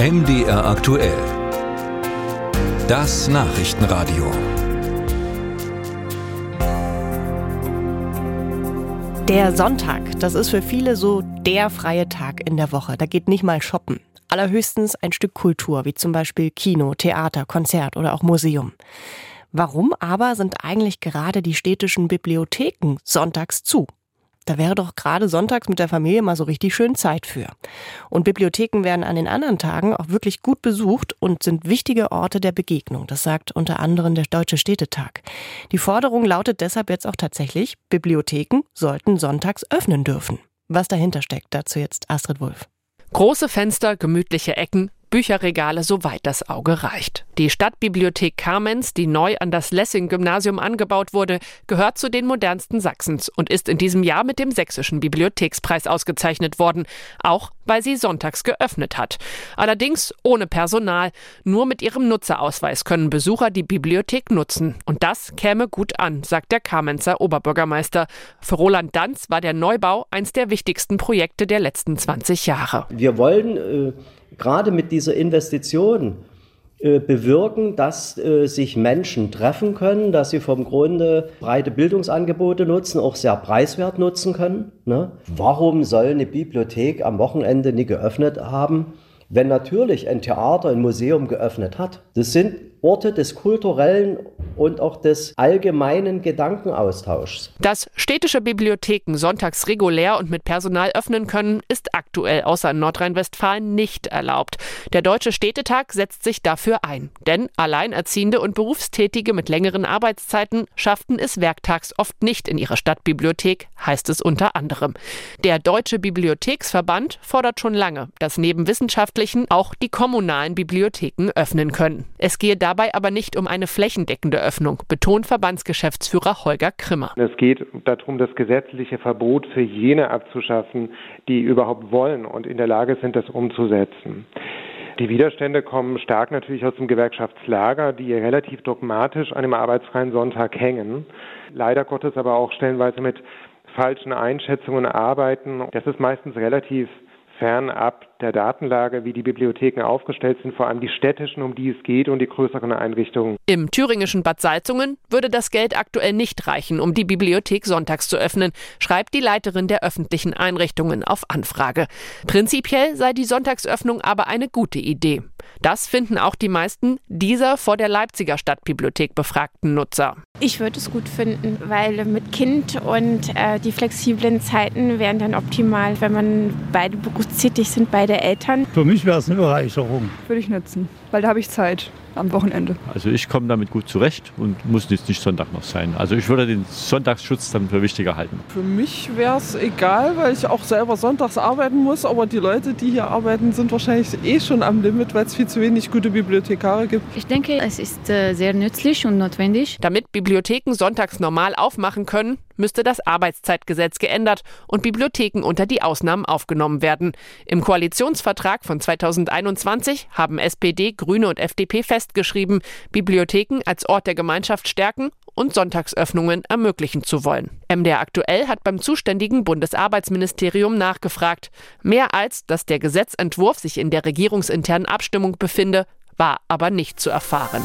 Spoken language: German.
MDR aktuell. Das Nachrichtenradio. Der Sonntag, das ist für viele so der freie Tag in der Woche. Da geht nicht mal shoppen. Allerhöchstens ein Stück Kultur, wie zum Beispiel Kino, Theater, Konzert oder auch Museum. Warum aber sind eigentlich gerade die städtischen Bibliotheken sonntags zu? Da wäre doch gerade sonntags mit der Familie mal so richtig schön Zeit für. Und Bibliotheken werden an den anderen Tagen auch wirklich gut besucht und sind wichtige Orte der Begegnung. Das sagt unter anderem der Deutsche Städtetag. Die Forderung lautet deshalb jetzt auch tatsächlich, Bibliotheken sollten sonntags öffnen dürfen. Was dahinter steckt, dazu jetzt Astrid Wulff. Große Fenster, gemütliche Ecken, Bücherregale, soweit das Auge reicht. Die Stadtbibliothek Kamenz, die neu an das Lessing-Gymnasium angebaut wurde, gehört zu den modernsten Sachsens und ist in diesem Jahr mit dem Sächsischen Bibliothekspreis ausgezeichnet worden, auch weil sie sonntags geöffnet hat. Allerdings ohne Personal. Nur mit ihrem Nutzerausweis können Besucher die Bibliothek nutzen. Und das käme gut an, sagt der Kamenzer Oberbürgermeister. Für Roland Danz war der Neubau eins der wichtigsten Projekte der letzten 20 Jahre. Wir wollen äh, gerade mit dieser Investition äh, bewirken, dass äh, sich Menschen treffen können, dass sie vom Grunde breite Bildungsangebote nutzen, auch sehr preiswert nutzen können. Ne? Warum soll eine Bibliothek am Wochenende nie geöffnet haben, wenn natürlich ein Theater, ein Museum geöffnet hat? Das sind Orte des kulturellen und auch des allgemeinen Gedankenaustauschs. Dass städtische Bibliotheken sonntags regulär und mit Personal öffnen können, ist aktuell außer in Nordrhein-Westfalen nicht erlaubt. Der Deutsche Städtetag setzt sich dafür ein. Denn Alleinerziehende und Berufstätige mit längeren Arbeitszeiten schafften es werktags oft nicht in ihrer Stadtbibliothek, heißt es unter anderem. Der Deutsche Bibliotheksverband fordert schon lange, dass neben wissenschaftlichen auch die kommunalen Bibliotheken öffnen können. Es gehe dabei aber nicht um eine flächendeckende Öffnung, betont Verbandsgeschäftsführer Holger Krimmer. Es geht darum, das gesetzliche Verbot für jene abzuschaffen, die überhaupt wollen und in der Lage sind, das umzusetzen. Die Widerstände kommen stark natürlich aus dem Gewerkschaftslager, die relativ dogmatisch an dem arbeitsfreien Sonntag hängen. Leider Gottes aber auch stellenweise mit falschen Einschätzungen arbeiten. Das ist meistens relativ fernab der Datenlage, wie die Bibliotheken aufgestellt sind, vor allem die städtischen, um die es geht und die größeren Einrichtungen. Im thüringischen Bad Salzungen würde das Geld aktuell nicht reichen, um die Bibliothek sonntags zu öffnen, schreibt die Leiterin der öffentlichen Einrichtungen auf Anfrage. Prinzipiell sei die Sonntagsöffnung aber eine gute Idee. Das finden auch die meisten dieser vor der Leipziger Stadtbibliothek befragten Nutzer. Ich würde es gut finden, weil mit Kind und äh, die flexiblen Zeiten wären dann optimal, wenn man beide berufstätig sind, beide Eltern. Für mich wäre es eine Bereicherung. Würde ich nutzen, weil da habe ich Zeit am Wochenende. Also ich komme damit gut zurecht und muss jetzt nicht Sonntag noch sein. Also ich würde den Sonntagsschutz dann für wichtiger halten. Für mich wäre es egal, weil ich auch selber sonntags arbeiten muss, aber die Leute, die hier arbeiten, sind wahrscheinlich eh schon am Limit, weil es viel zu wenig gute Bibliothekare gibt. Ich denke, es ist äh, sehr nützlich und notwendig. Damit Bibliotheken sonntags normal aufmachen können, müsste das Arbeitszeitgesetz geändert und Bibliotheken unter die Ausnahmen aufgenommen werden. Im Koalitionsvertrag von 2021 haben SPD, Grüne und FDP festgeschrieben, Bibliotheken als Ort der Gemeinschaft stärken und Sonntagsöffnungen ermöglichen zu wollen. MDR aktuell hat beim zuständigen Bundesarbeitsministerium nachgefragt. Mehr als, dass der Gesetzentwurf sich in der regierungsinternen Abstimmung befinde, war aber nicht zu erfahren.